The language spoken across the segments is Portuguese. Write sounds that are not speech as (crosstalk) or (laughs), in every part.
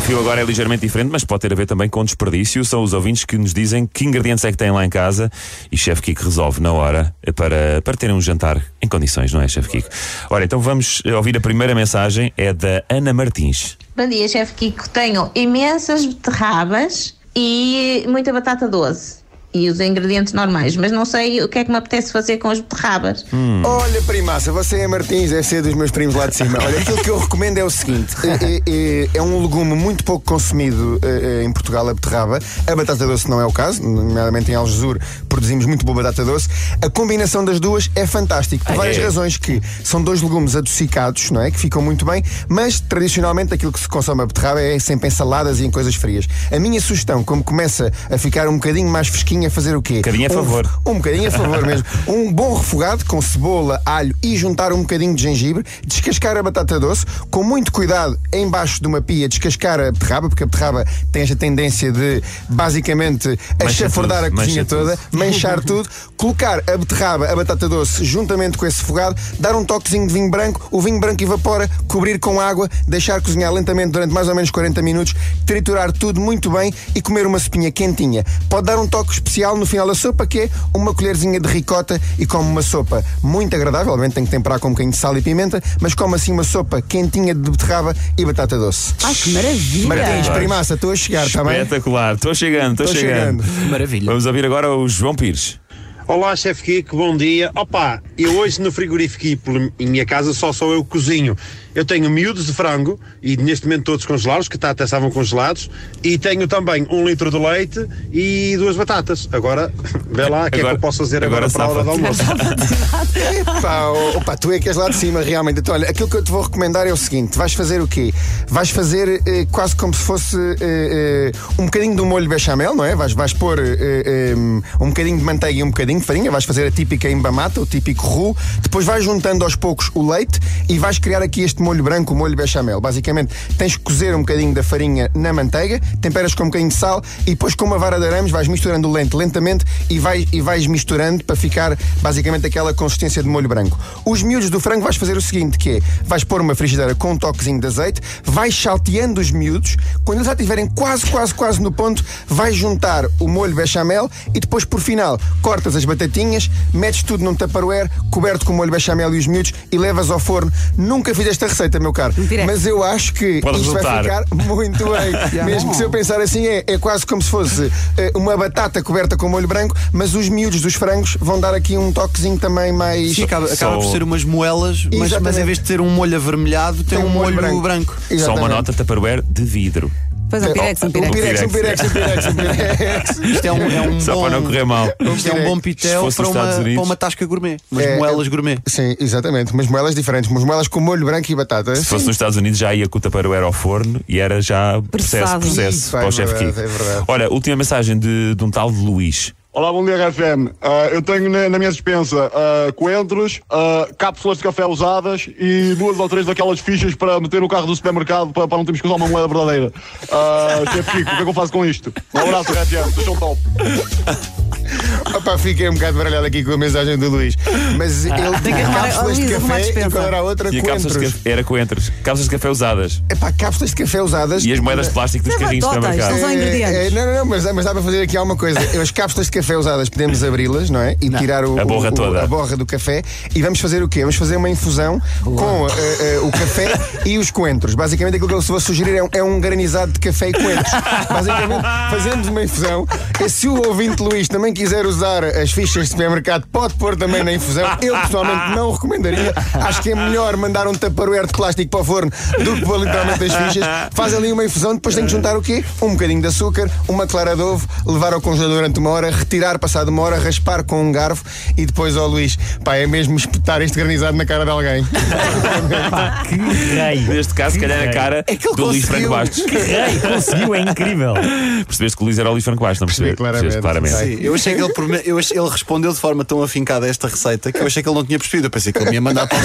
O desafio agora é ligeiramente diferente, mas pode ter a ver também com desperdício. São os ouvintes que nos dizem que ingredientes é que têm lá em casa e Chefe Kiko resolve na hora para, para terem um jantar em condições, não é, Chefe Kiko? Ora, então vamos ouvir a primeira mensagem, é da Ana Martins. Bom dia, chefe Kiko. Tenho imensas beterrabas e muita batata doce. E os ingredientes normais, mas não sei o que é que me apetece fazer com as beterrabas. Olha, primaça, você é Martins, deve ser dos meus primos lá de cima. Olha, aquilo que eu recomendo é o seguinte: é, é- é um legume muito pouco consumido eh, eh, em Portugal, a beterraba. A batata doce não é o caso, nomeadamente em Algesur produzimos muito boa batata doce. A combinação das duas é fantástico, por várias é. razões que são dois legumes adocicados, não é? Que ficam muito bem, mas tradicionalmente aquilo que se consome a beterraba é sempre em saladas e em coisas frias. A minha sugestão, como começa a ficar um bocadinho mais fresquinha, é fazer o quê? Um bocadinho a favor. Um bocadinho a favor mesmo. (laughs) Um bom refogado com cebola, alho e juntar um bocadinho de gengibre, descascar a batata doce, com muito cuidado embaixo de uma pia, descascar a beterraba, porque a beterraba tem esta tendência de basicamente achafurdar tudo, a cozinha mancha toda, manchar (laughs) tudo, colocar a beterraba, a batata doce, juntamente com esse refogado, dar um toquezinho de vinho branco, o vinho branco evapora, cobrir com água, deixar cozinhar lentamente durante mais ou menos 40 minutos, triturar tudo muito bem e comer uma sopinha quentinha. Pode dar um toque especial no final da sopa, que é uma colherzinha de ricota e come uma sopa muito agradável, obviamente tem que temperar com um bocadinho de sal e pimenta, mas come assim uma sopa quentinha de beterraba e batata doce. Ai, que maravilha! Martins, primaça, estou a chegar, está bem? Espetacular, estou chegando, estou Estou chegando. chegando. Maravilha. Vamos ouvir agora o João Pires. Olá, chefe Kiko, bom dia. Opa, eu hoje no frigorífico e pela- em minha casa só sou eu que cozinho. Eu tenho miúdos de frango e neste momento todos congelados, que até estavam congelados, e tenho também um litro de leite e duas batatas. Agora, (laughs) vê lá o que é que eu posso fazer agora, agora para a hora do almoço. (laughs) Epá, oh, opa, tu é que és lá de cima, realmente. Então, olha, aquilo que eu te vou recomendar é o seguinte: vais fazer o quê? Vais fazer eh, quase como se fosse eh, eh, um bocadinho do molho bechamel, não é? Vais, vais pôr eh, eh, um bocadinho de manteiga e um bocadinho de farinha, vais fazer a típica embamata, o típico roux, depois vais juntando aos poucos o leite e vais criar aqui este molho branco, o molho bechamel. Basicamente, tens que cozer um bocadinho da farinha na manteiga, temperas com um bocadinho de sal e depois com uma vara de arames vais misturando o leite lentamente e, vai, e vais misturando para ficar basicamente aquela consistência de molho branco. Os miúdos do frango vais fazer o seguinte, que é, vais pôr uma frigideira com um toquezinho de azeite, vais salteando os miúdos, quando eles já estiverem quase, quase, quase no ponto, vais juntar o molho bechamel e depois por final cortas as batatinhas, metes tudo num tupperware, coberto com molho bechamel e os miúdos e levas ao forno. Nunca fiz esta receita, meu caro, Mentira. mas eu acho que Pode isto vai resultar. ficar muito bem. (laughs) Mesmo que se eu pensar assim, é, é quase como se fosse eh, uma batata coberta com molho branco, mas os miúdos dos frangos vão dar aqui um toquezinho também mais. Sim, acaba, acaba por ser umas moelas, mas, mas em vez de ter um molho avermelhado, tem, um molho, branco. Só uma nota Tupperware de vidro. Pois um pirex, um pirex. pirex, um pirex, um pirex, um pirex. (laughs) Isto é um, é um Só bom, para não correr mal. Isto é um bom pitel para uma, para uma tasca gourmet. Umas É, moelas é- gourmet. Sim, exatamente. Umas moelas diferentes. Umas moelas com molho branco e batata. Se fosse nos Estados Unidos já ia com o Tupperware ao forno e era já processo, processo Isso, para é o chefe verdade, Kiko. é verdade. Olha, última mensagem de, de um tal de Luís. Olá, bom dia, RFM. Ah, eu tenho na, na minha dispensa ah, coentros, ah, cápsulas de café usadas e duas ou três daquelas fichas para meter no carro do supermercado para, para não termos que usar uma moeda verdadeira. Uh, Chefe Kiko, o que é que eu faço com isto? Um abraço, RFM. Vocês são top. Fiquei um bocado baralhado aqui com a mensagem do Luís. Mas ele tem que tinha arrumar- cápsulas de Luís, arruma a café e qual era a outra? E cápsulas de Coentros. café, era coentros. Cápsulas de café usadas. Epá, cápsulas de café usadas. E as moedas de plástico dos Não é carrinhos de supermercado. são É, ingredientes. é, não, não, não, mas, mas dá para fazer aqui alguma coisa. As cápsulas de café usadas podemos abri-las, não é? E tirar o, A borra o- o- toda. a borra do café. E vamos fazer o quê? Vamos fazer uma infusão com eh, eh, o café e os coentros. Basicamente aquilo que eu vou sugerir é um, é um granizado de café e coentros. Basicamente fazemos uma infusão. E se o ouvinte Luís também quiser usar as fichas de supermercado, pode pôr também na infusão. Eu pessoalmente não recomendaria. Acho que é melhor mandar um tupperware de plástico para o forno do que pôr literalmente as fichas. Faz ali uma infusão, depois tem que juntar o quê? Um bocadinho de açúcar, uma clara de ovo, levar ao congelador durante uma hora, retirar passado uma hora, raspar com um garfo e depois ao Luís, pá, é mesmo espetar este granizado na cara de alguém. (laughs) Que rei! Neste caso, se calhar na cara É que do Luís. Franco Bastos. Rei, conseguiu, é incrível! Percebeste que o Luís era o Luís Franco Bastos, não percebeste? Percebi claramente. Percebeste claramente. Sim, eu achei que ele eu achei- ele respondeu de forma tão afincada a esta receita que eu achei que ele não tinha percebido. Eu pensei que ele me ia mandar para o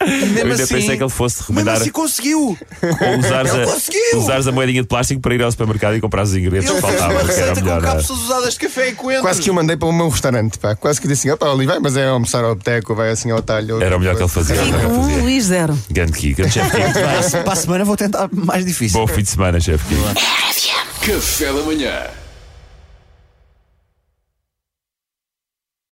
mesmo Eu ainda assim- pensei que ele fosse recomendar assim conseguiu! ou usares, Ele a, conseguiu! usares a moedinha de plástico para ir ao supermercado e comprar os ingredientes Ele que uma faltavam, que era receita melhor. com é? cápsulas usadas de café e coentros. Quase que o mandei para o meu restaurante, pá. Quase que disse assim: opá, Oli, vai, mas é almoçar ao boteco, vai assim ao talho. Era o melhor que ele fazia. era o melhor que ele Um. Luís zero. Grande Kiko, grande chefe Kiko. (laughs) Para a- para a semana vou tentar mais difícil. Bom fim de semana, chefe Kiko. Café da manhã.